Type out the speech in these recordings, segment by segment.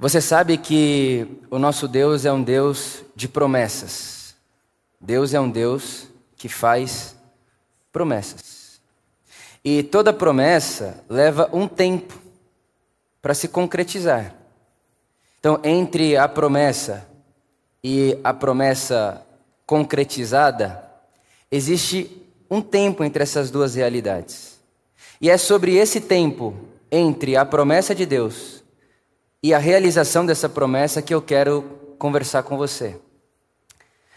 Você sabe que o nosso Deus é um Deus de promessas. Deus é um Deus que faz promessas. E toda promessa leva um tempo para se concretizar. Então, entre a promessa e a promessa concretizada, existe um tempo entre essas duas realidades. E é sobre esse tempo entre a promessa de Deus e a realização dessa promessa que eu quero conversar com você.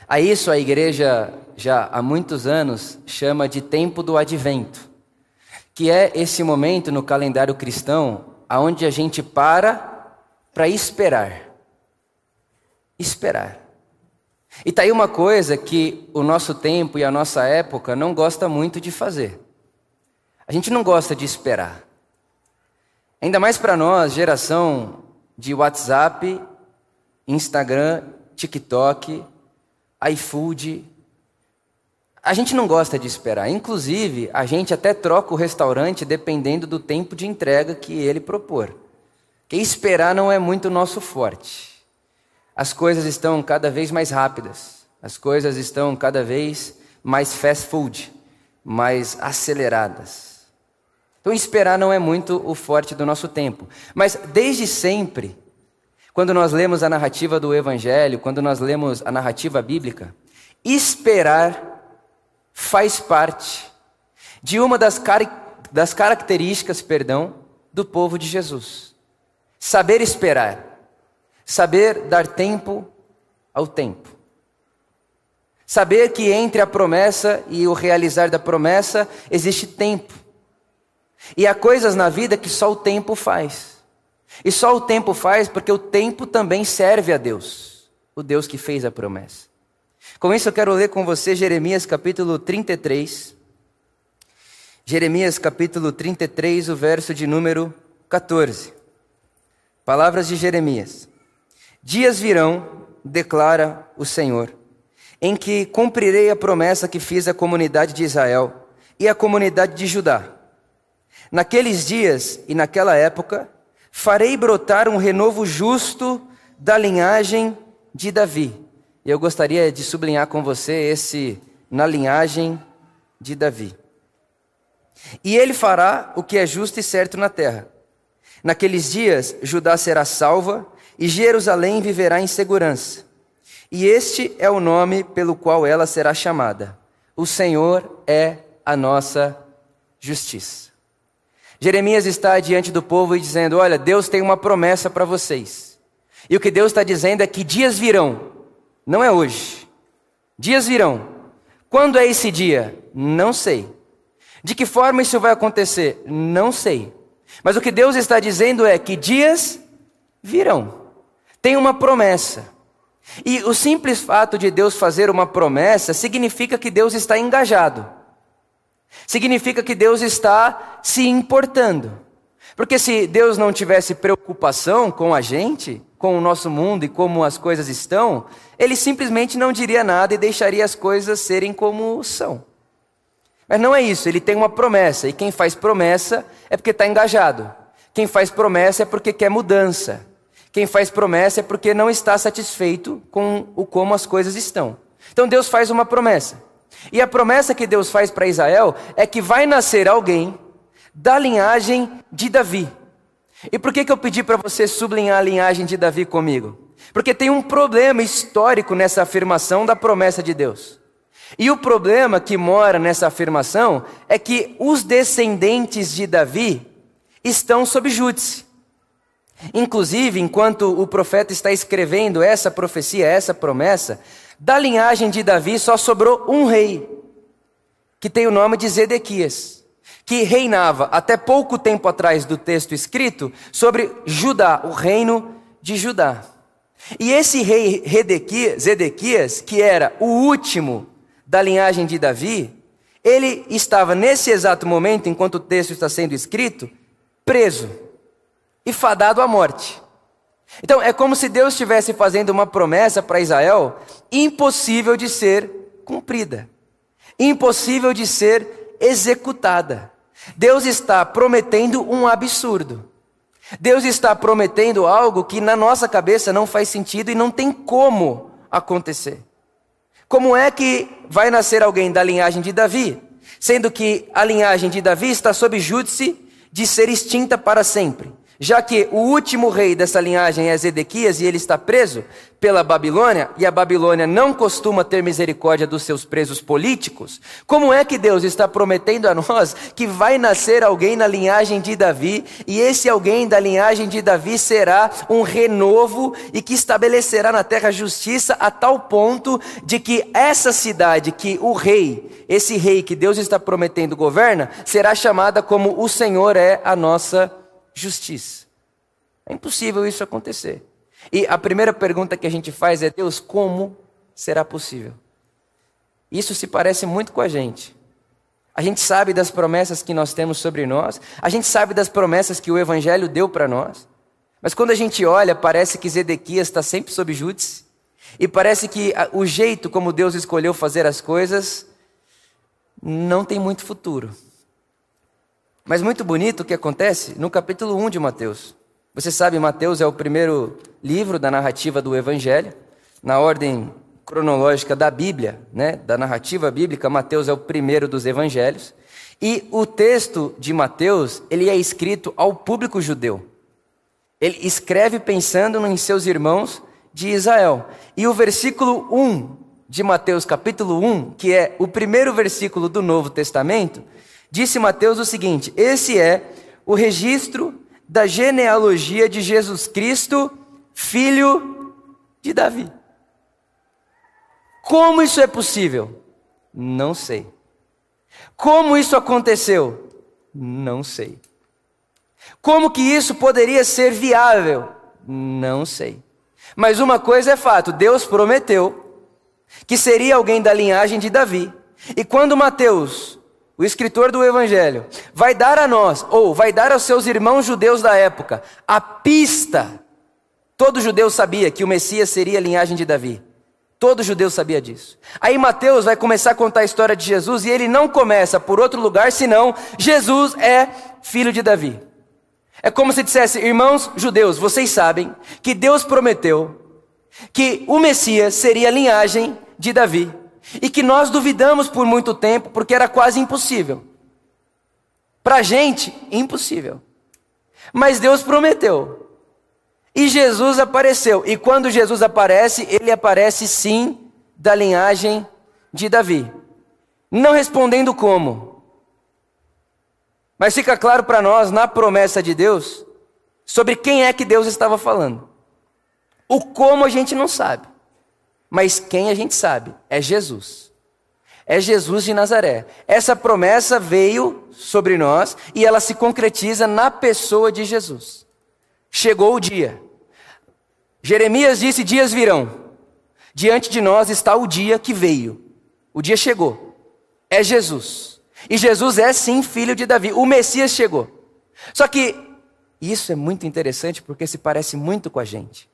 A isso a igreja já há muitos anos chama de tempo do advento, que é esse momento no calendário cristão aonde a gente para para esperar. Esperar. E tá aí uma coisa que o nosso tempo e a nossa época não gosta muito de fazer. A gente não gosta de esperar. Ainda mais para nós, geração de WhatsApp, Instagram, TikTok, iFood. A gente não gosta de esperar. Inclusive, a gente até troca o restaurante dependendo do tempo de entrega que ele propor. Que esperar não é muito nosso forte. As coisas estão cada vez mais rápidas. As coisas estão cada vez mais fast food, mais aceleradas. Então, esperar não é muito o forte do nosso tempo. Mas, desde sempre, quando nós lemos a narrativa do Evangelho, quando nós lemos a narrativa bíblica, esperar faz parte de uma das, car das características, perdão, do povo de Jesus. Saber esperar, saber dar tempo ao tempo. Saber que entre a promessa e o realizar da promessa existe tempo. E há coisas na vida que só o tempo faz. E só o tempo faz porque o tempo também serve a Deus, o Deus que fez a promessa. Com isso eu quero ler com você Jeremias capítulo 33. Jeremias capítulo 33, o verso de número 14. Palavras de Jeremias. Dias virão, declara o Senhor, em que cumprirei a promessa que fiz à comunidade de Israel e à comunidade de Judá Naqueles dias e naquela época, farei brotar um renovo justo da linhagem de Davi. Eu gostaria de sublinhar com você esse na linhagem de Davi. E ele fará o que é justo e certo na terra. Naqueles dias, Judá será salva e Jerusalém viverá em segurança. E este é o nome pelo qual ela será chamada: O Senhor é a nossa justiça. Jeremias está diante do povo e dizendo: Olha, Deus tem uma promessa para vocês. E o que Deus está dizendo é que dias virão, não é hoje. Dias virão. Quando é esse dia? Não sei. De que forma isso vai acontecer? Não sei. Mas o que Deus está dizendo é que dias virão. Tem uma promessa. E o simples fato de Deus fazer uma promessa significa que Deus está engajado. Significa que Deus está se importando. Porque se Deus não tivesse preocupação com a gente, com o nosso mundo e como as coisas estão, ele simplesmente não diria nada e deixaria as coisas serem como são. Mas não é isso, ele tem uma promessa, e quem faz promessa é porque está engajado. Quem faz promessa é porque quer mudança. Quem faz promessa é porque não está satisfeito com o como as coisas estão. Então Deus faz uma promessa. E a promessa que Deus faz para Israel é que vai nascer alguém da linhagem de Davi. E por que, que eu pedi para você sublinhar a linhagem de Davi comigo? Porque tem um problema histórico nessa afirmação da promessa de Deus. E o problema que mora nessa afirmação é que os descendentes de Davi estão sob júdice. Inclusive, enquanto o profeta está escrevendo essa profecia, essa promessa, da linhagem de Davi só sobrou um rei, que tem o nome de Zedequias, que reinava até pouco tempo atrás do texto escrito sobre Judá, o reino de Judá. E esse rei Zedequias, que era o último da linhagem de Davi, ele estava nesse exato momento, enquanto o texto está sendo escrito, preso e fadado à morte. Então é como se Deus estivesse fazendo uma promessa para Israel impossível de ser cumprida, impossível de ser executada. Deus está prometendo um absurdo. Deus está prometendo algo que na nossa cabeça não faz sentido e não tem como acontecer. Como é que vai nascer alguém da linhagem de Davi, sendo que a linhagem de Davi está sob júdice de ser extinta para sempre? Já que o último rei dessa linhagem é Zedequias e ele está preso pela Babilônia, e a Babilônia não costuma ter misericórdia dos seus presos políticos, como é que Deus está prometendo a nós que vai nascer alguém na linhagem de Davi, e esse alguém da linhagem de Davi será um renovo e que estabelecerá na terra justiça a tal ponto de que essa cidade que o rei, esse rei que Deus está prometendo governa, será chamada como o Senhor é a nossa justiça. É impossível isso acontecer. E a primeira pergunta que a gente faz é: Deus, como será possível? Isso se parece muito com a gente. A gente sabe das promessas que nós temos sobre nós, a gente sabe das promessas que o Evangelho deu para nós, mas quando a gente olha, parece que Zedequias está sempre sob júdice, e parece que o jeito como Deus escolheu fazer as coisas não tem muito futuro. Mas muito bonito o que acontece no capítulo 1 de Mateus. Você sabe, Mateus é o primeiro livro da narrativa do Evangelho, na ordem cronológica da Bíblia, né, da narrativa bíblica, Mateus é o primeiro dos evangelhos. E o texto de Mateus, ele é escrito ao público judeu. Ele escreve pensando em seus irmãos de Israel. E o versículo 1 de Mateus, capítulo 1, que é o primeiro versículo do Novo Testamento, Disse Mateus o seguinte: esse é o registro da genealogia de Jesus Cristo, filho de Davi. Como isso é possível? Não sei. Como isso aconteceu? Não sei. Como que isso poderia ser viável? Não sei. Mas uma coisa é fato: Deus prometeu que seria alguém da linhagem de Davi. E quando Mateus o escritor do Evangelho, vai dar a nós, ou vai dar aos seus irmãos judeus da época, a pista. Todo judeu sabia que o Messias seria a linhagem de Davi. Todo judeu sabia disso. Aí Mateus vai começar a contar a história de Jesus e ele não começa por outro lugar senão Jesus é filho de Davi. É como se dissesse, irmãos judeus, vocês sabem que Deus prometeu que o Messias seria a linhagem de Davi e que nós duvidamos por muito tempo porque era quase impossível. Para a gente, impossível. Mas Deus prometeu. E Jesus apareceu. E quando Jesus aparece, ele aparece sim da linhagem de Davi. Não respondendo como. Mas fica claro para nós, na promessa de Deus, sobre quem é que Deus estava falando. O como a gente não sabe. Mas quem a gente sabe é Jesus. É Jesus de Nazaré. Essa promessa veio sobre nós e ela se concretiza na pessoa de Jesus. Chegou o dia. Jeremias disse: Dias virão. Diante de nós está o dia que veio. O dia chegou. É Jesus. E Jesus é sim filho de Davi. O Messias chegou. Só que isso é muito interessante porque se parece muito com a gente.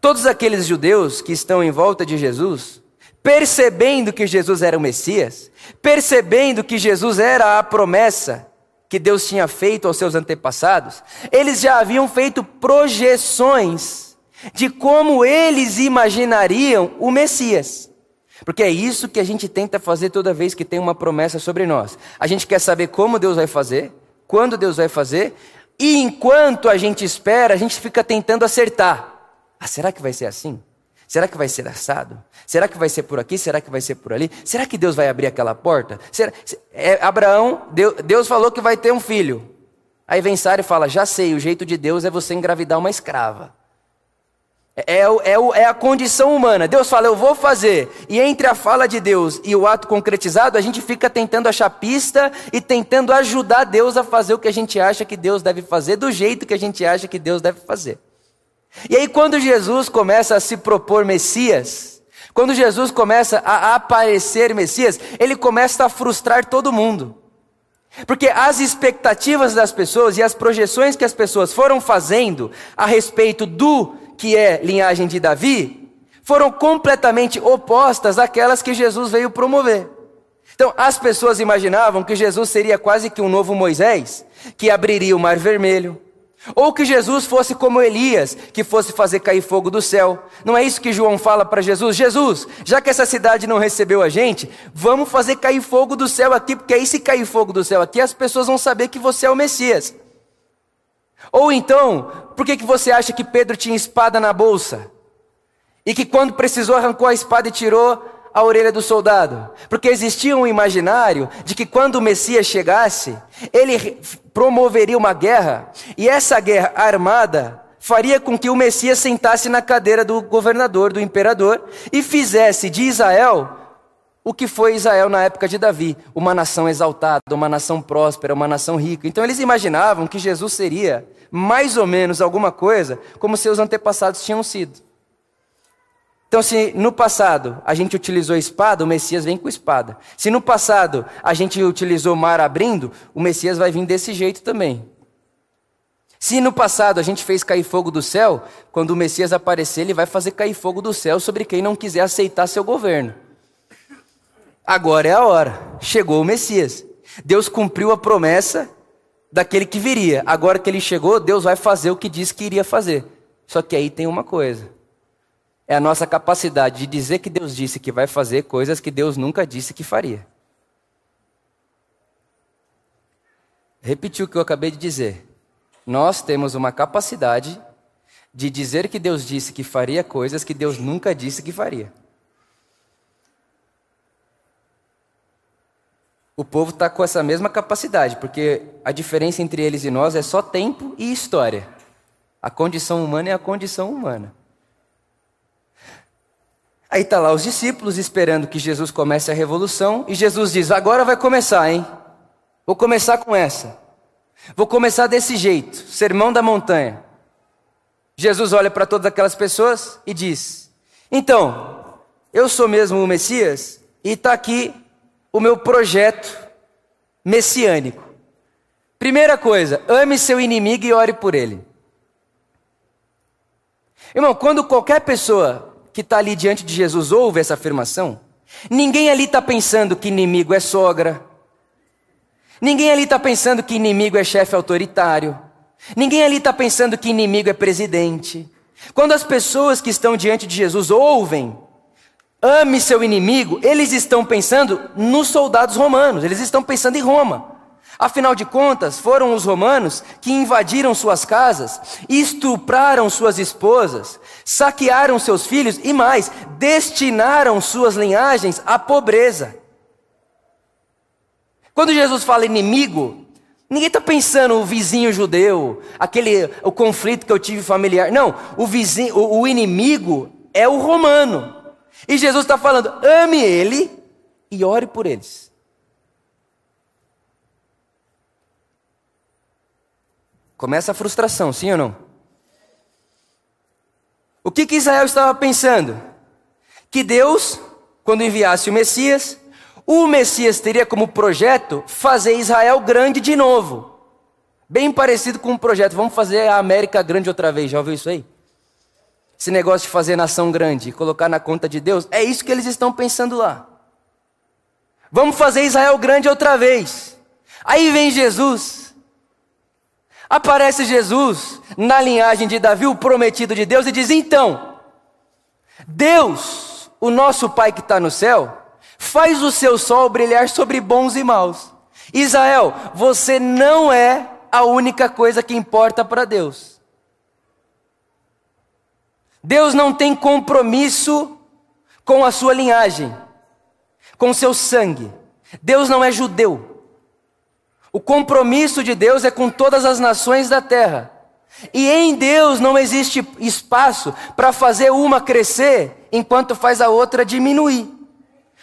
Todos aqueles judeus que estão em volta de Jesus, percebendo que Jesus era o Messias, percebendo que Jesus era a promessa que Deus tinha feito aos seus antepassados, eles já haviam feito projeções de como eles imaginariam o Messias. Porque é isso que a gente tenta fazer toda vez que tem uma promessa sobre nós. A gente quer saber como Deus vai fazer, quando Deus vai fazer, e enquanto a gente espera, a gente fica tentando acertar. Ah, será que vai ser assim? Será que vai ser assado? Será que vai ser por aqui? Será que vai ser por ali? Será que Deus vai abrir aquela porta? Será... É, Abraão, Deus falou que vai ter um filho. Aí vem Sara e fala: Já sei, o jeito de Deus é você engravidar uma escrava. É, é, é, é, a condição humana. Deus fala, eu vou fazer. E entre a fala de Deus e o ato concretizado, a gente fica tentando achar pista e tentando ajudar Deus a fazer o que a gente acha que Deus deve fazer, do jeito que a gente acha que Deus deve fazer. E aí, quando Jesus começa a se propor Messias, quando Jesus começa a aparecer Messias, ele começa a frustrar todo mundo. Porque as expectativas das pessoas e as projeções que as pessoas foram fazendo a respeito do que é linhagem de Davi, foram completamente opostas àquelas que Jesus veio promover. Então, as pessoas imaginavam que Jesus seria quase que um novo Moisés, que abriria o Mar Vermelho, Ou que Jesus fosse como Elias, que fosse fazer cair fogo do céu. Não é isso que João fala para Jesus? Jesus, já que essa cidade não recebeu a gente, vamos fazer cair fogo do céu aqui, porque aí se cair fogo do céu aqui, as pessoas vão saber que você é o Messias. Ou então, por que, que você acha que Pedro tinha espada na bolsa? E que quando precisou arrancou a espada e tirou a orelha do soldado? Porque existia um imaginário de que quando o Messias chegasse, ele promoveria uma guerra, e essa guerra armada faria com que o Messias sentasse na cadeira do governador, do imperador, e fizesse de Israel o que foi Israel na época de Davi, uma nação exaltada, uma nação próspera, uma nação rica. Então eles imaginavam que Jesus seria mais ou menos alguma coisa como seus antepassados tinham sido. Então, se no passado a gente utilizou espada, o Messias vem com espada. Se no passado a gente utilizou mar abrindo, o Messias vai vir desse jeito também. Se no passado a gente fez cair fogo do céu, quando o Messias aparecer, ele vai fazer cair fogo do céu sobre quem não quiser aceitar seu governo. Agora é a hora. Chegou o Messias. Deus cumpriu a promessa daquele que viria. Agora que ele chegou, Deus vai fazer o que disse que iria fazer. Só que aí tem uma coisa é a nossa capacidade de dizer que Deus disse que vai fazer coisas que Deus nunca disse que faria. Repetir o que eu acabei de dizer. Nós temos uma capacidade de dizer que Deus disse que faria coisas que Deus nunca disse que faria. O povo está com essa mesma capacidade, porque a diferença entre eles e nós é só tempo e história. A condição humana é a condição humana. Aí está lá os discípulos esperando que Jesus comece a revolução, e Jesus diz: Agora vai começar, hein? Vou começar com essa. Vou começar desse jeito sermão da montanha. Jesus olha para todas aquelas pessoas e diz: Então, eu sou mesmo o Messias, e está aqui o meu projeto messiânico. Primeira coisa, ame seu inimigo e ore por ele. Irmão, quando qualquer pessoa que está ali diante de Jesus ouve essa afirmação, ninguém ali está pensando que inimigo é sogra, ninguém ali está pensando que inimigo é chefe autoritário, ninguém ali está pensando que inimigo é presidente. Quando as pessoas que estão diante de Jesus ouvem, ame seu inimigo, eles estão pensando nos soldados romanos, eles estão pensando em Roma. Afinal de contas, foram os romanos que invadiram suas casas, estupraram suas esposas, saquearam seus filhos e mais, destinaram suas linhagens à pobreza. Quando Jesus fala inimigo, ninguém está pensando o vizinho judeu, aquele o conflito que eu tive familiar. Não, o vizinho, o, o inimigo é o romano. E Jesus está falando: ame ele e ore por eles. Começa a frustração, sim ou não? O que, que Israel estava pensando? Que Deus, quando enviasse o Messias, o Messias teria como projeto fazer Israel grande de novo. Bem parecido com um projeto, vamos fazer a América grande outra vez, já ouviu isso aí? Esse negócio de fazer nação grande colocar na conta de Deus, é isso que eles estão pensando lá. Vamos fazer Israel grande outra vez. Aí vem Jesus, Aparece Jesus na linhagem de Davi, o prometido de Deus, e diz: Então, Deus, o nosso Pai que está no céu, faz o seu sol brilhar sobre bons e maus. Israel, você não é a única coisa que importa para Deus. Deus não tem compromisso com a sua linhagem, com seu sangue. Deus não é judeu. O compromisso de Deus é com todas as nações da terra. E em Deus não existe espaço para fazer uma crescer enquanto faz a outra diminuir.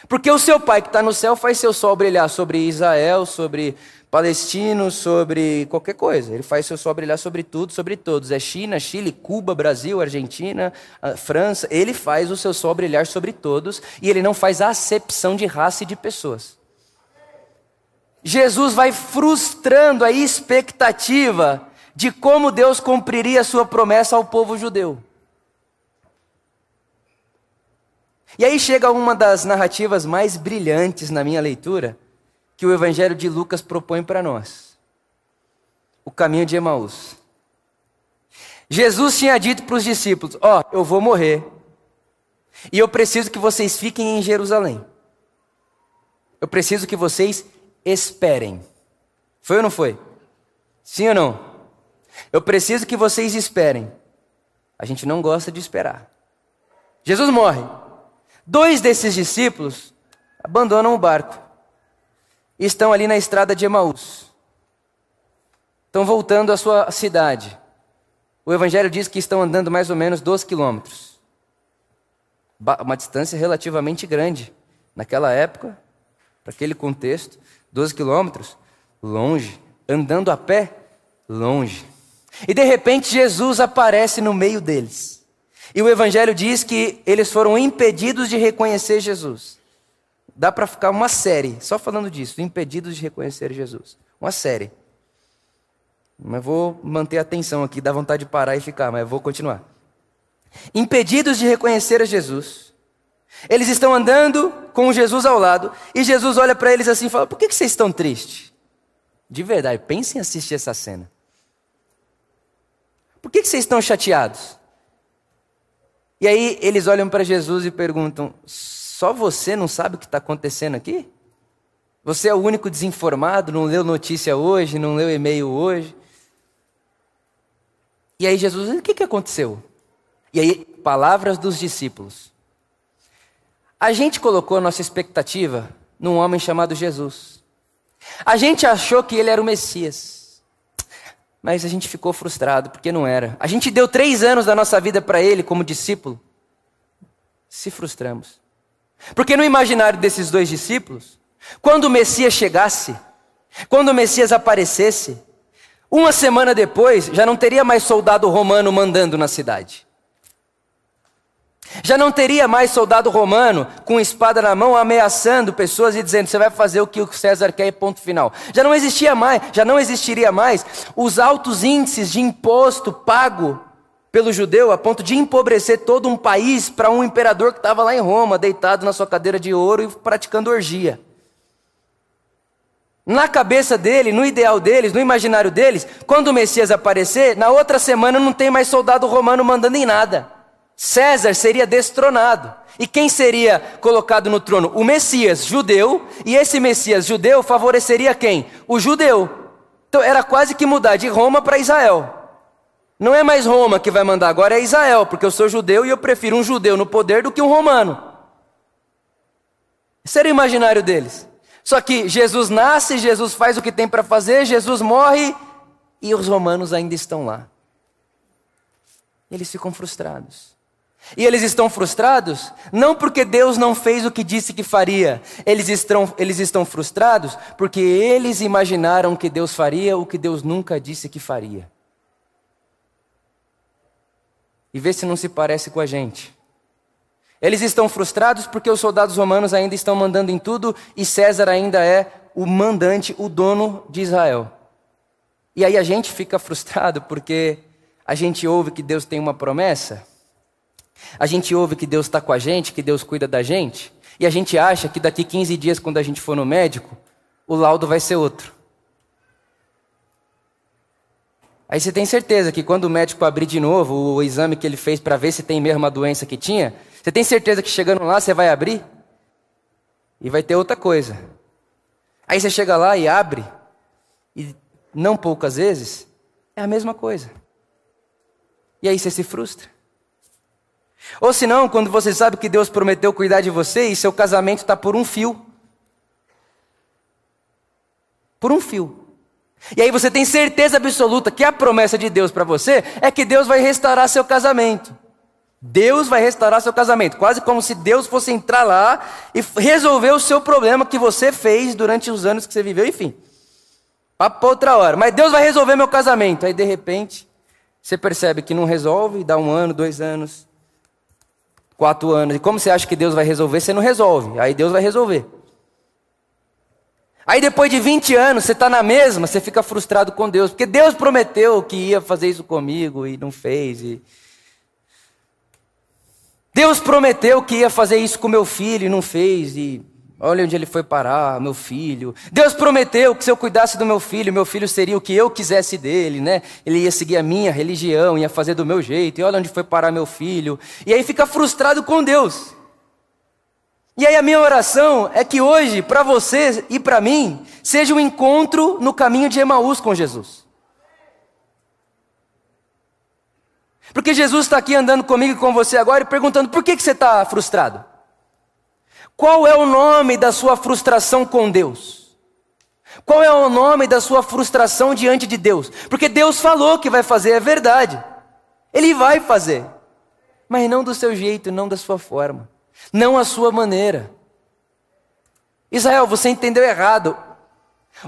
Porque o seu Pai que está no céu faz seu sol brilhar sobre Israel, sobre palestinos, sobre qualquer coisa. Ele faz seu sol brilhar sobre tudo, sobre todos. É China, Chile, Cuba, Brasil, Argentina, França. Ele faz o seu sol brilhar sobre todos e ele não faz acepção de raça e de pessoas. Jesus vai frustrando a expectativa de como Deus cumpriria a sua promessa ao povo judeu. E aí chega uma das narrativas mais brilhantes na minha leitura que o Evangelho de Lucas propõe para nós: o caminho de Emaús. Jesus tinha dito para os discípulos: Ó, oh, eu vou morrer. E eu preciso que vocês fiquem em Jerusalém. Eu preciso que vocês esperem. Foi ou não foi? Sim ou não? Eu preciso que vocês esperem. A gente não gosta de esperar. Jesus morre. Dois desses discípulos abandonam o barco e estão ali na estrada de Emaús. Estão voltando à sua cidade. O Evangelho diz que estão andando mais ou menos 12 quilômetros. Uma distância relativamente grande. Naquela época, para aquele contexto, 12 quilômetros, longe. Andando a pé, longe. E de repente Jesus aparece no meio deles. E o Evangelho diz que eles foram impedidos de reconhecer Jesus. Dá para ficar uma série só falando disso, impedidos de reconhecer Jesus. Uma série. Mas vou manter a atenção aqui, dá vontade de parar e ficar, mas vou continuar. Impedidos de reconhecer a Jesus. Eles estão andando com Jesus ao lado e Jesus olha para eles assim e fala: Por que, vocês estão tristes? De verdade, pensem em assistir essa cena. Por que, vocês estão chateados? E aí eles olham para Jesus e perguntam: Só você não sabe o que está acontecendo aqui? Você é o único desinformado, não leu notícia hoje, não leu e-mail hoje. E aí Jesus, o que, que aconteceu? E aí, palavras dos discípulos. A gente colocou nossa expectativa num homem chamado Jesus. A gente achou que ele era o Messias. Mas a gente ficou frustrado, porque não era. A gente deu três anos da nossa vida para ele como discípulo. Se frustramos. Porque no imaginário desses dois discípulos, quando o Messias chegasse, quando o Messias aparecesse, uma semana depois, já não teria mais soldado romano mandando na cidade. Já não teria mais soldado romano com espada na mão ameaçando pessoas e dizendo: "Você vai fazer o que o César quer", ponto final. Já não existia mais, já não existiria mais os altos índices de imposto pago pelo judeu a ponto de empobrecer todo um país para um imperador que estava lá em Roma, deitado na sua cadeira de ouro e praticando orgia. Na cabeça dele, no ideal deles, no imaginário deles, quando o Messias aparecer, na outra semana não tem mais soldado romano mandando em nada. César seria destronado. E quem seria colocado no trono? O Messias judeu, e esse Messias judeu favoreceria quem? O judeu. Então era quase que mudar de Roma para Israel. Não é mais Roma que vai mandar, agora é Israel, porque eu sou judeu e eu prefiro um judeu no poder do que um romano. Esse era o imaginário deles. Só que Jesus nasce, Jesus faz o que tem para fazer, Jesus morre e os romanos ainda estão lá. Eles ficam frustrados. E eles estão frustrados não porque Deus não fez o que disse que faria, eles estão, eles estão frustrados porque eles imaginaram que Deus faria o que Deus nunca disse que faria. E vê se não se parece com a gente. Eles estão frustrados porque os soldados romanos ainda estão mandando em tudo e César ainda é o mandante, o dono de Israel. E aí a gente fica frustrado porque a gente ouve que Deus tem uma promessa, a gente ouve que Deus está com a gente, que Deus cuida da gente, e a gente acha que daqui 15 dias, quando a gente for no médico, o laudo vai ser outro. Aí você tem certeza que quando o médico abrir de novo o exame que ele fez para ver se tem mesmo a doença que tinha, você tem certeza que chegando lá você vai abrir? E vai ter outra coisa. Aí você chega lá e abre, e não poucas vezes, é a mesma coisa. E aí você se frustra. Ou senão, quando você sabe que Deus prometeu cuidar de você e seu casamento está por um fio. Por um fio. E aí você tem certeza absoluta que a promessa de Deus para você é que Deus vai restaurar seu casamento. Deus vai restaurar seu casamento, quase como se Deus fosse entrar lá e resolver o seu problema que você fez durante os anos que você viveu, enfim. Papo outra hora. Mas Deus vai resolver meu casamento. Aí de repente, você percebe que não resolve, dá um ano, dois anos, quatro anos. E como você acha que Deus vai resolver, você não resolve. Aí Deus vai resolver. Aí depois de 20 anos, você está na mesma, você fica frustrado com Deus, porque Deus prometeu que ia fazer isso comigo e não fez. E... Deus prometeu que ia fazer isso com meu filho e não fez, e Olha onde ele foi parar, meu filho. Deus prometeu que se eu cuidasse do meu filho, meu filho seria o que eu quisesse dele, né? Ele ia seguir a minha religião, ia fazer do meu jeito. E olha onde foi parar meu filho. E aí fica frustrado com Deus. E aí a minha oração é que hoje, para você e para mim, seja um encontro no caminho de Emaús com Jesus. Porque Jesus está aqui andando comigo e com você agora e perguntando: por que, que você está frustrado? Qual é o nome da sua frustração com Deus? Qual é o nome da sua frustração diante de Deus? Porque Deus falou que vai fazer, é verdade. Ele vai fazer. Mas não do seu jeito, não da sua forma. Não a sua maneira. Israel, você entendeu errado.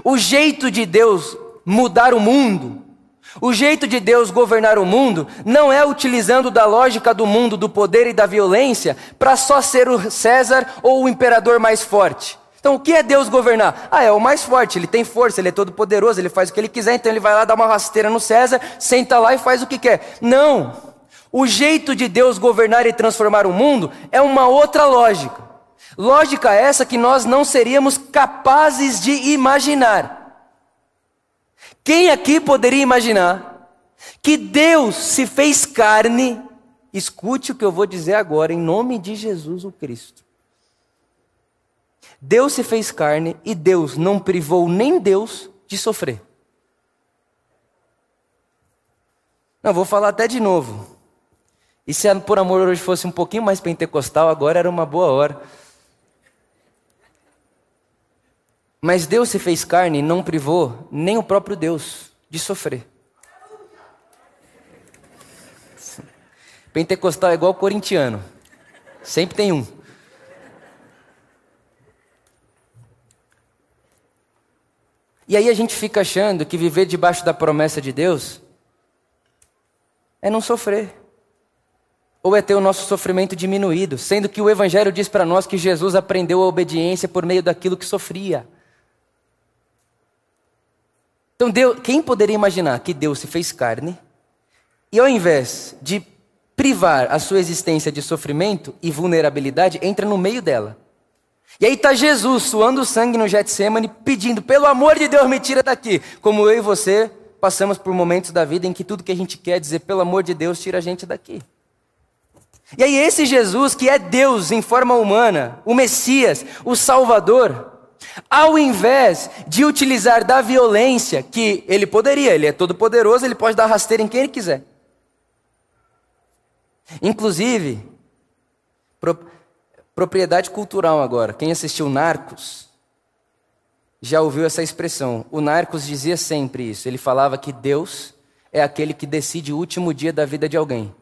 O jeito de Deus mudar o mundo o jeito de Deus governar o mundo não é utilizando da lógica do mundo, do poder e da violência, para só ser o César ou o imperador mais forte. Então, o que é Deus governar? Ah, é o mais forte, ele tem força, ele é todo poderoso, ele faz o que ele quiser, então ele vai lá dar uma rasteira no César, senta lá e faz o que quer. Não! O jeito de Deus governar e transformar o mundo é uma outra lógica. Lógica essa que nós não seríamos capazes de imaginar. Quem aqui poderia imaginar que Deus se fez carne? Escute o que eu vou dizer agora, em nome de Jesus o Cristo. Deus se fez carne e Deus não privou nem Deus de sofrer. Não, vou falar até de novo. E se por amor hoje fosse um pouquinho mais pentecostal, agora era uma boa hora. Mas Deus se fez carne e não privou nem o próprio Deus de sofrer. Pentecostal é igual corintiano. Sempre tem um. E aí a gente fica achando que viver debaixo da promessa de Deus é não sofrer. Ou é ter o nosso sofrimento diminuído, sendo que o Evangelho diz para nós que Jesus aprendeu a obediência por meio daquilo que sofria. Então, Deus, quem poderia imaginar que Deus se fez carne e ao invés de privar a sua existência de sofrimento e vulnerabilidade, entra no meio dela. E aí está Jesus suando sangue no Getsemane, pedindo, pelo amor de Deus, me tira daqui. Como eu e você passamos por momentos da vida em que tudo que a gente quer é dizer, pelo amor de Deus, tira a gente daqui. E aí esse Jesus, que é Deus em forma humana, o Messias, o Salvador, ao invés de utilizar da violência, que ele poderia, ele é todo poderoso, ele pode dar rasteira em quem ele quiser. Inclusive, pro, propriedade cultural agora. Quem assistiu Narcos já ouviu essa expressão. O Narcos dizia sempre isso. Ele falava que Deus é aquele que decide o último dia da vida de alguém.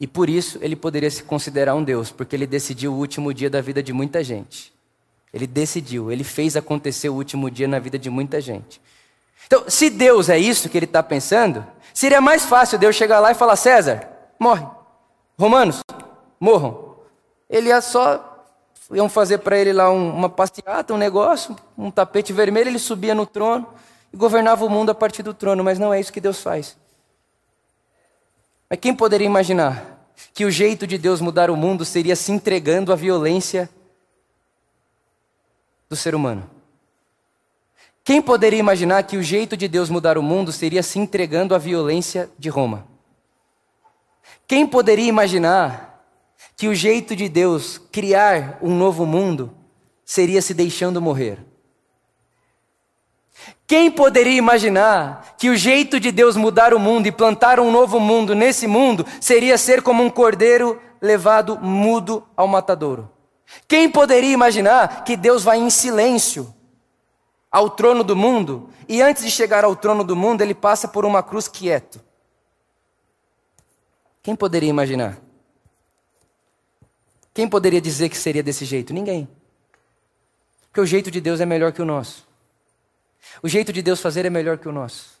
E por isso ele poderia se considerar um Deus, porque ele decidiu o último dia da vida de muita gente. Ele decidiu, ele fez acontecer o último dia na vida de muita gente. Então, se Deus é isso que ele está pensando, seria mais fácil Deus chegar lá e falar: César, morre. Romanos, morram. Ele ia só. Iam fazer para ele lá um, uma passeata, um negócio, um tapete vermelho, ele subia no trono e governava o mundo a partir do trono, mas não é isso que Deus faz. Mas quem poderia imaginar que o jeito de Deus mudar o mundo seria se entregando à violência do ser humano. Quem poderia imaginar que o jeito de Deus mudar o mundo seria se entregando à violência de Roma? Quem poderia imaginar que o jeito de Deus criar um novo mundo seria se deixando morrer? Quem poderia imaginar que o jeito de Deus mudar o mundo e plantar um novo mundo nesse mundo seria ser como um cordeiro levado mudo ao matadouro? Quem poderia imaginar que Deus vai em silêncio ao trono do mundo e antes de chegar ao trono do mundo ele passa por uma cruz quieto? Quem poderia imaginar? Quem poderia dizer que seria desse jeito? Ninguém. Porque o jeito de Deus é melhor que o nosso. O jeito de Deus fazer é melhor que o nosso.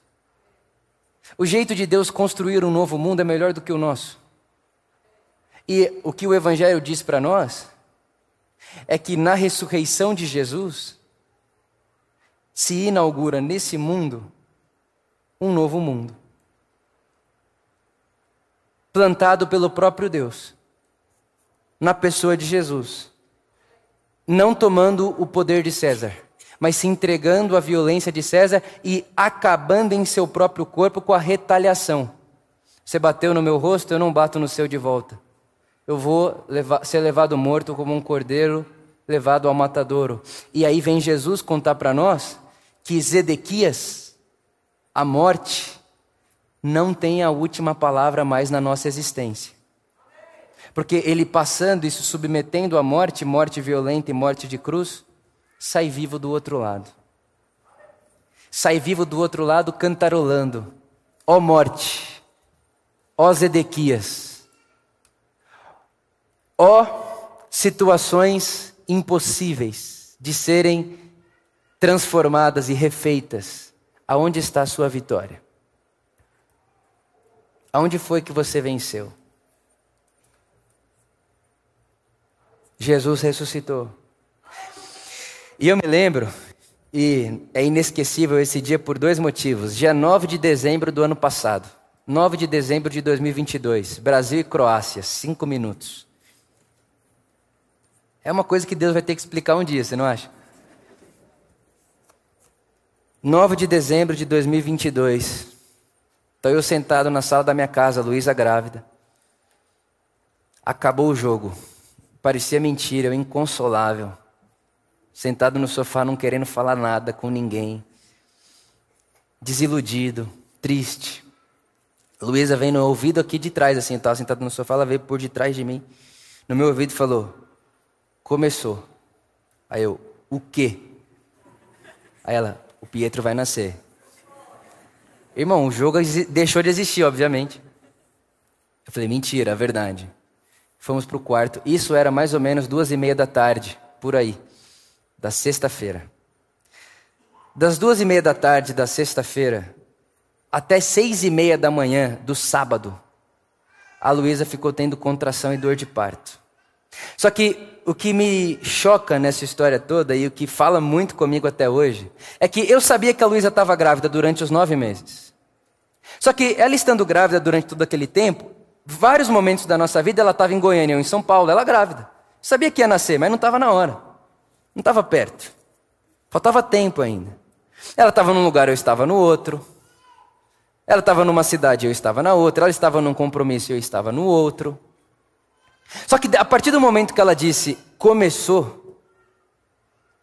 O jeito de Deus construir um novo mundo é melhor do que o nosso. E o que o Evangelho diz para nós é que na ressurreição de Jesus se inaugura nesse mundo um novo mundo. Plantado pelo próprio Deus, na pessoa de Jesus. não tomando o poder de César, mas se entregando à violência de César e acabando em seu próprio corpo com a retaliação. Você bateu no meu rosto, eu não bato no seu de volta. Eu vou levar, ser levado morto como um cordeiro levado ao matadouro. E aí vem Jesus contar para nós que Zedequias, a morte, não tem a última palavra mais na nossa existência. Porque ele passando e se submetendo à morte, morte violenta e morte de cruz, sai vivo do outro lado. Sai vivo do outro lado cantarolando: Ó oh morte, ó oh Zedequias, ó oh situações impossíveis de serem transformadas e refeitas. Aonde está a sua vitória? Aonde foi que você venceu? Jesus ressuscitou. E eu me lembro, e é inesquecível esse dia por dois motivos. Dia 9 de dezembro do ano passado. 9 de dezembro de 2022. Brasil e Croácia, cinco minutos. É uma coisa que Deus vai ter que explicar um dia, você não acha? 9 de dezembro de 2022. Estou eu sentado na sala da minha casa, Luísa grávida. Acabou o jogo. Parecia mentira, eu inconsolável. Sentado no sofá, não querendo falar nada com ninguém. Desiludido, triste. Luísa vem no ouvido aqui de trás, assim, estava sentado no sofá, ela veio por detrás de mim. No meu ouvido falou: Começou. Aí eu: O quê? Aí ela: O Pietro vai nascer. Irmão, o jogo deixou de existir, obviamente. Eu falei: Mentira, é verdade. Fomos para o quarto. Isso era mais ou menos duas e meia da tarde, por aí, da sexta-feira. Das duas e meia da tarde da sexta-feira até seis e meia da manhã do sábado, a Luísa ficou tendo contração e dor de parto. Só que o que me choca nessa história toda e o que fala muito comigo até hoje é que eu sabia que a Luísa estava grávida durante os nove meses. Só que ela estando grávida durante todo aquele tempo, vários momentos da nossa vida ela estava em Goiânia ou em São Paulo, ela grávida. Sabia que ia nascer, mas não estava na hora. Não estava perto. Faltava tempo ainda. Ela estava num lugar, eu estava no outro. Ela estava numa cidade, eu estava na outra. Ela estava num compromisso, eu estava no outro. Só que a partir do momento que ela disse começou,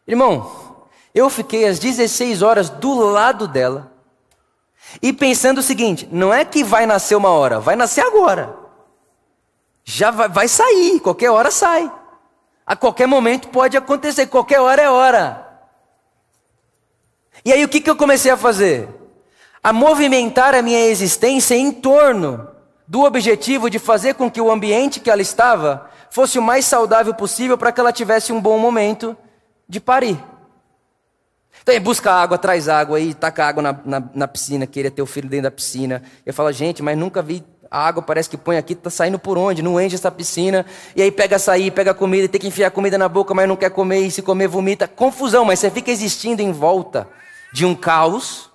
irmão, eu fiquei às 16 horas do lado dela e pensando o seguinte: não é que vai nascer uma hora, vai nascer agora. Já vai, vai sair, qualquer hora sai. A qualquer momento pode acontecer, qualquer hora é hora. E aí o que, que eu comecei a fazer? A movimentar a minha existência em torno do objetivo de fazer com que o ambiente que ela estava fosse o mais saudável possível para que ela tivesse um bom momento de parir. Então, busca água, traz água e taca água na, na, na, piscina, queria ter o filho dentro da piscina. Eu falo, gente, mas nunca vi a água, parece que põe aqui, tá saindo por onde? Não enche essa piscina. E aí pega açaí, pega comida, tem que enfiar comida na boca, mas não quer comer, e se comer, vomita. Confusão, mas você fica existindo em volta de um caos,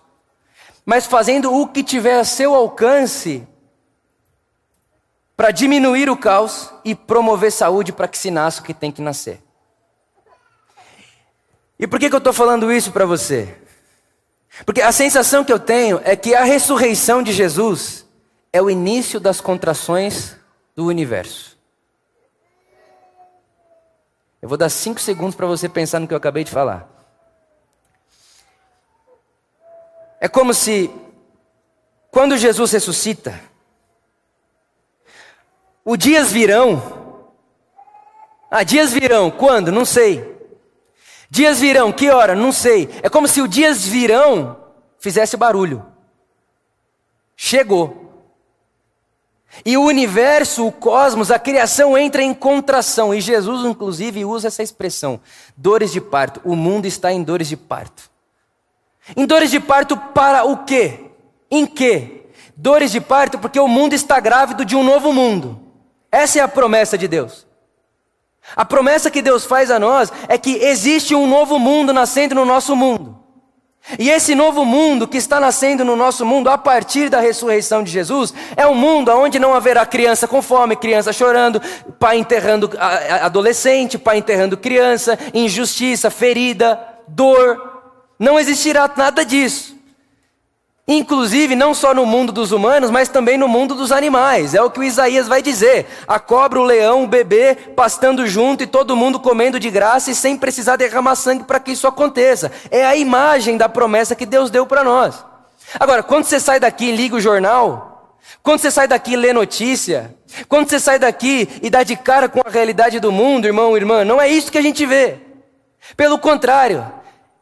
mas fazendo o que tiver a seu alcance para diminuir o caos e promover saúde para que se nasça o que tem que nascer. E por que, que eu estou falando isso para você? Porque a sensação que eu tenho é que a ressurreição de Jesus é o início das contrações do universo. Eu vou dar cinco segundos para você pensar no que eu acabei de falar. É como se, quando Jesus ressuscita, os dias virão. Ah, dias virão, quando? Não sei. Dias virão, que hora? Não sei. É como se o dias virão fizesse barulho. Chegou. E o universo, o cosmos, a criação entra em contração. E Jesus, inclusive, usa essa expressão: dores de parto. O mundo está em dores de parto. Em dores de parto para o quê? Em quê? Dores de parto porque o mundo está grávido de um novo mundo. Essa é a promessa de Deus. A promessa que Deus faz a nós é que existe um novo mundo nascendo no nosso mundo. E esse novo mundo que está nascendo no nosso mundo a partir da ressurreição de Jesus é um mundo onde não haverá criança com fome, criança chorando, pai enterrando adolescente, pai enterrando criança, injustiça, ferida, dor. Não existirá nada disso. Inclusive, não só no mundo dos humanos, mas também no mundo dos animais. É o que o Isaías vai dizer: a cobra, o leão, o bebê pastando junto e todo mundo comendo de graça e sem precisar derramar sangue para que isso aconteça. É a imagem da promessa que Deus deu para nós. Agora, quando você sai daqui e liga o jornal, quando você sai daqui e lê notícia, quando você sai daqui e dá de cara com a realidade do mundo, irmão, irmã, não é isso que a gente vê. Pelo contrário,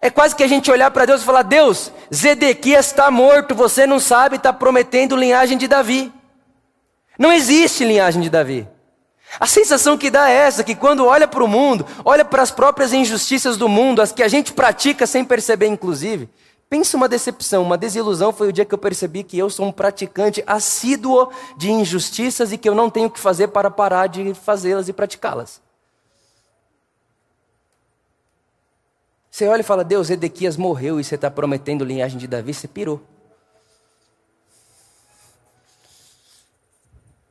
é quase que a gente olhar para Deus e falar: Deus, Zedequias está morto, você não sabe, está prometendo linhagem de Davi. Não existe linhagem de Davi. A sensação que dá é essa: que quando olha para o mundo, olha para as próprias injustiças do mundo, as que a gente pratica sem perceber, inclusive. Pensa uma decepção, uma desilusão foi o dia que eu percebi que eu sou um praticante assíduo de injustiças e que eu não tenho o que fazer para parar de fazê-las e praticá-las. Você olha e fala, Deus, Edequias morreu e você está prometendo linhagem de Davi, você pirou.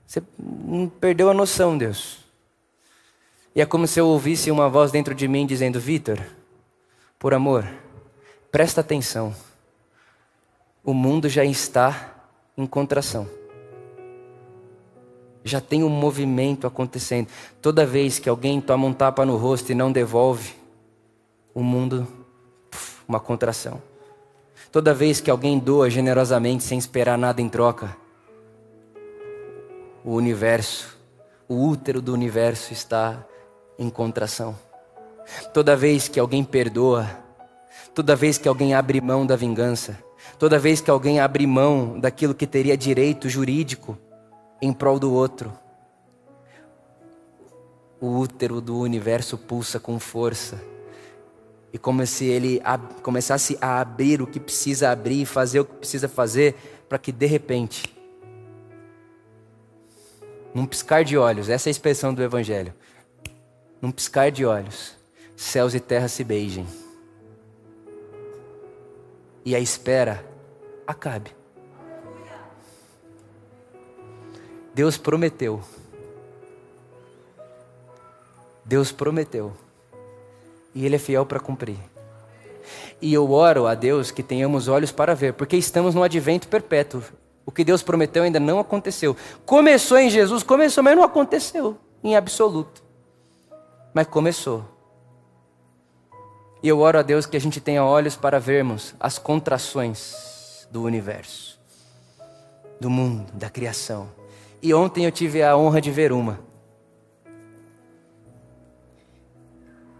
Você perdeu a noção, Deus. E é como se eu ouvisse uma voz dentro de mim dizendo: Vitor, por amor, presta atenção. O mundo já está em contração. Já tem um movimento acontecendo. Toda vez que alguém toma um tapa no rosto e não devolve, o mundo, uma contração. Toda vez que alguém doa generosamente sem esperar nada em troca, o universo, o útero do universo está em contração. Toda vez que alguém perdoa, toda vez que alguém abre mão da vingança, toda vez que alguém abre mão daquilo que teria direito jurídico em prol do outro, o útero do universo pulsa com força e como se ele começasse a abrir o que precisa abrir, fazer o que precisa fazer, para que de repente, num piscar de olhos, essa é a expressão do Evangelho, num piscar de olhos, céus e terra se beijem. E a espera acabe. Deus prometeu. Deus prometeu e Ele é fiel para cumprir. E eu oro a Deus que tenhamos olhos para ver, porque estamos no advento perpétuo. O que Deus prometeu ainda não aconteceu. Começou em Jesus, começou, mas não aconteceu em absoluto. Mas começou. E eu oro a Deus que a gente tenha olhos para vermos as contrações do universo, do mundo, da criação. E ontem eu tive a honra de ver uma.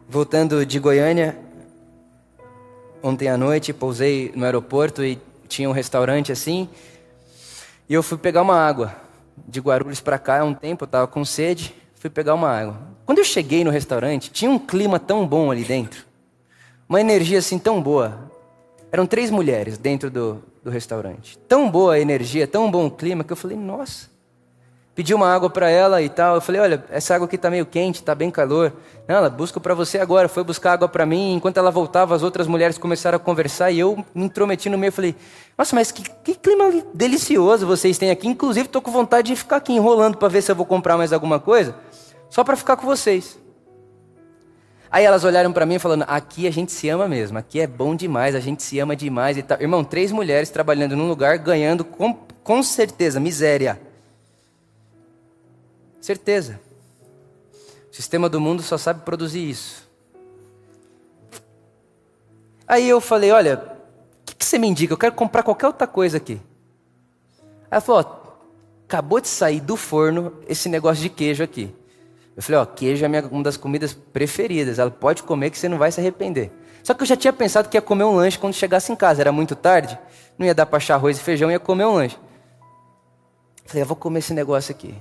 Voltando de Goiânia, ontem à noite, pousei no aeroporto e tinha um restaurante assim. E eu fui pegar uma água. De Guarulhos para cá, há um tempo, eu estava com sede, fui pegar uma água. Quando eu cheguei no restaurante, tinha um clima tão bom ali dentro. Uma energia assim tão boa. Eram três mulheres dentro do, do restaurante. Tão boa a energia, tão bom o clima, que eu falei, nossa, pedi uma água para ela e tal. Eu falei, olha, essa água aqui está meio quente, está bem calor. Não, ela busca para você agora. Foi buscar água para mim. Enquanto ela voltava, as outras mulheres começaram a conversar e eu me intrometi no meio. Falei, nossa, mas que, que clima delicioso vocês têm aqui. Inclusive, estou com vontade de ficar aqui enrolando para ver se eu vou comprar mais alguma coisa, só para ficar com vocês. Aí elas olharam para mim falando: aqui a gente se ama mesmo, aqui é bom demais, a gente se ama demais e tal. Irmão, três mulheres trabalhando num lugar, ganhando com, com certeza miséria. Certeza. O sistema do mundo só sabe produzir isso. Aí eu falei: Olha, o que, que, você me indica? Eu quero comprar qualquer outra coisa aqui. Aí ela falou: ó, Acabou de sair do forno esse negócio de queijo aqui. Eu falei: Ó, queijo é minha, uma das comidas preferidas. Ela pode comer que você não vai se arrepender. Só que eu já tinha pensado que ia comer um lanche quando chegasse em casa. Era muito tarde, não ia dar para achar arroz e feijão, ia comer um lanche. Eu falei: Eu vou comer esse negócio aqui.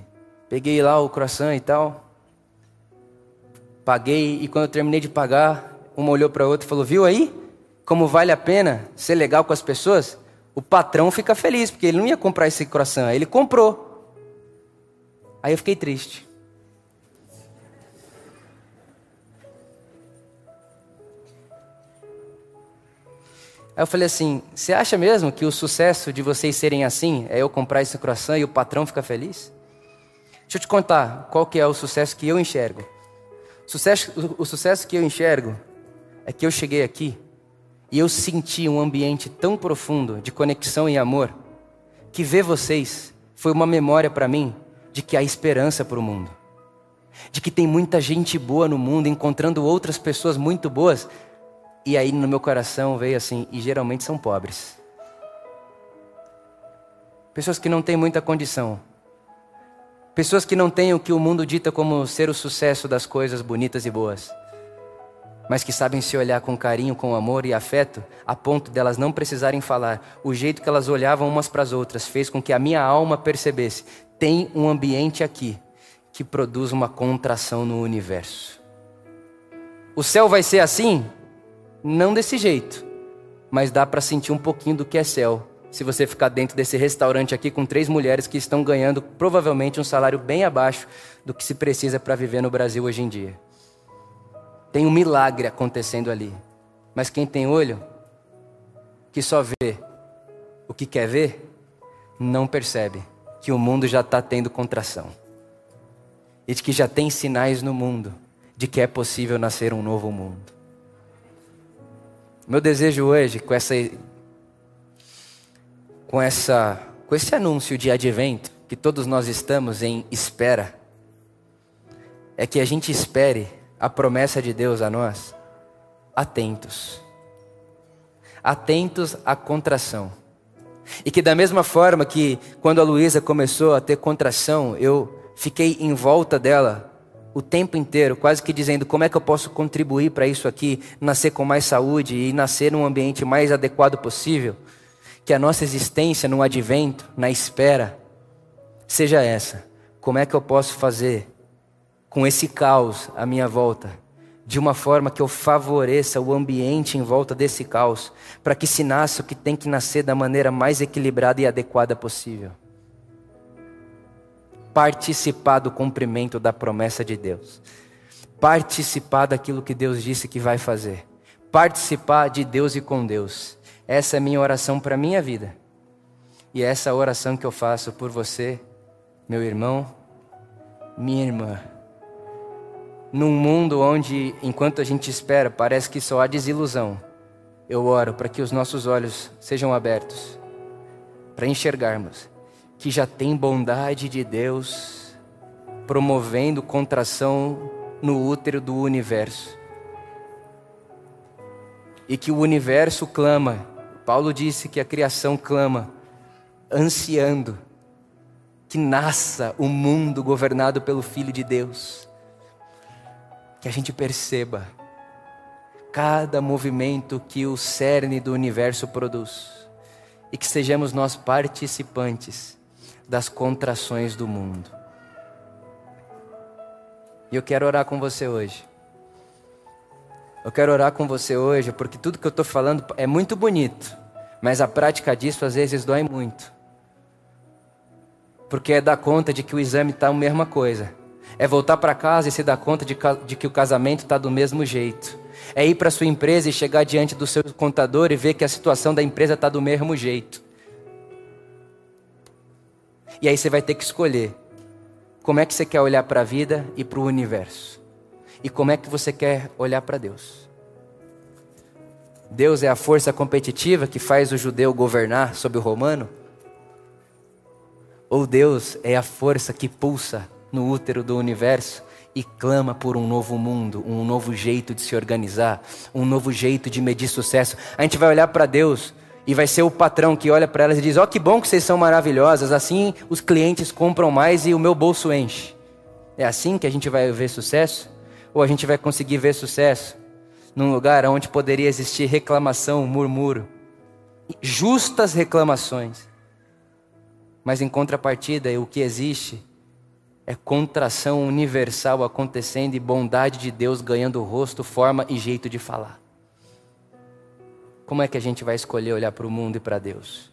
Peguei lá o croissant e tal. Paguei e quando eu terminei de pagar, uma olhou para a outra e falou: Viu aí? Como vale a pena ser legal com as pessoas? O patrão fica feliz, porque ele não ia comprar esse croissant, ele comprou. Aí eu fiquei triste. Aí eu falei assim: você acha mesmo que o sucesso de vocês serem assim é eu comprar esse croissant e o patrão ficar feliz? Deixa eu te contar qual que é o sucesso que eu enxergo. O sucesso, o, o sucesso que eu enxergo é que eu cheguei aqui e eu senti um ambiente tão profundo de conexão e amor que ver vocês foi uma memória para mim de que há esperança para o mundo. De que tem muita gente boa no mundo, encontrando outras pessoas muito boas. E aí no meu coração veio assim, e geralmente são pobres. Pessoas que não têm muita condição. Pessoas que não têm o que o mundo dita como ser o sucesso das coisas bonitas e boas mas que sabem se olhar com carinho, com amor e afeto, a ponto delas não precisarem falar. O jeito que elas olhavam umas para as outras fez com que a minha alma percebesse: tem um ambiente aqui que produz uma contração no universo. O céu vai ser assim? Não desse jeito, mas dá para sentir um pouquinho do que é céu. Se você ficar dentro desse restaurante aqui com três mulheres que estão ganhando provavelmente um salário bem abaixo do que se precisa para viver no Brasil hoje em dia. Tem um milagre acontecendo ali. Mas quem tem olho, que só vê o que quer ver, não percebe que o mundo já está tendo contração. E de que já tem sinais no mundo de que é possível nascer um novo mundo. Meu desejo hoje, com essa, com essa, com esse anúncio de advento que todos nós estamos em espera, é que a gente espere a promessa de Deus a nós, atentos. Atentos à contração. E que da mesma forma que quando a Luísa começou a ter contração, eu fiquei em volta dela o tempo inteiro, quase que dizendo como é que eu posso contribuir para isso aqui, nascer com mais saúde e nascer num ambiente mais adequado possível. Que a nossa existência no advento, na espera, seja essa. Como é que eu posso fazer com esse caos à minha volta, de uma forma que eu favoreça o ambiente em volta desse caos, para que se nasça o que tem que nascer da maneira mais equilibrada e adequada possível. Participar do cumprimento da promessa de Deus, participar daquilo que Deus disse que vai fazer, participar de Deus e com Deus. Essa é a minha oração para a minha vida. E é essa oração que eu faço por você, meu irmão, minha irmã num mundo onde, enquanto a gente espera, parece que só há desilusão, eu oro para que os nossos olhos sejam abertos, para enxergarmos que já tem bondade de Deus promovendo contração no útero do universo. E que o universo clama, Paulo disse que a criação clama, ansiando que nasça o mundo governado pelo Filho de Deus que a gente perceba cada movimento que o cerne do universo produz e que sejamos nós participantes das contrações do mundo. E eu quero orar com você hoje. Eu quero orar com você hoje porque tudo que eu estou falando é muito bonito, mas a prática disso às vezes dói muito. Porque é dar conta de que o exame está a mesma coisa é voltar para casa e se dar conta de, de que o casamento está do mesmo jeito. É ir para sua empresa e chegar diante do seu contador e ver que a situação da empresa está do mesmo jeito. E aí você vai ter que escolher como é que você quer olhar para a vida e para o universo. E como é que você quer olhar para Deus. Deus é a força competitiva que faz o judeu governar sobre o romano? Ou Deus é a força que pulsa no útero do universo e clama por um novo mundo, um novo jeito de se organizar, um novo jeito de medir sucesso. A gente vai olhar para Deus e vai ser o patrão que olha para elas e diz: Ó, oh, que bom que vocês são maravilhosas, assim os clientes compram mais e o meu bolso enche. É assim que a gente vai ver sucesso? Ou a gente vai conseguir ver sucesso num lugar onde poderia existir reclamação, murmúrio, justas reclamações, mas em contrapartida, o que existe é contração universal acontecendo e bondade de Deus ganhando rosto, forma e jeito de falar. Como é que a gente vai escolher olhar para o mundo e para Deus?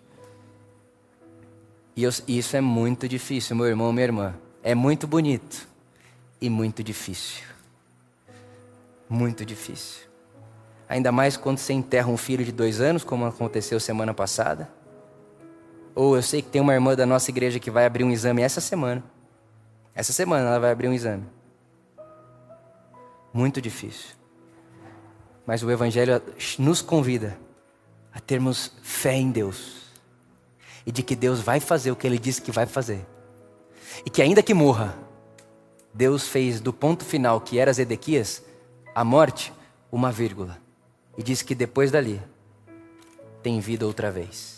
E isso é muito difícil, meu irmão, minha irmã. É muito bonito e muito difícil. Muito difícil. Ainda mais quando você enterra um filho de dois anos, como aconteceu semana passada. Ou eu sei que tem uma irmã da nossa igreja que vai abrir um exame essa semana. Essa semana ela vai abrir um exame. Muito difícil. Mas o Evangelho nos convida a termos fé em Deus. E de que Deus vai fazer o que Ele disse que vai fazer. E que ainda que morra, Deus fez do ponto final, que era Zedequias, a morte, uma vírgula. E disse que depois dali, tem vida outra vez.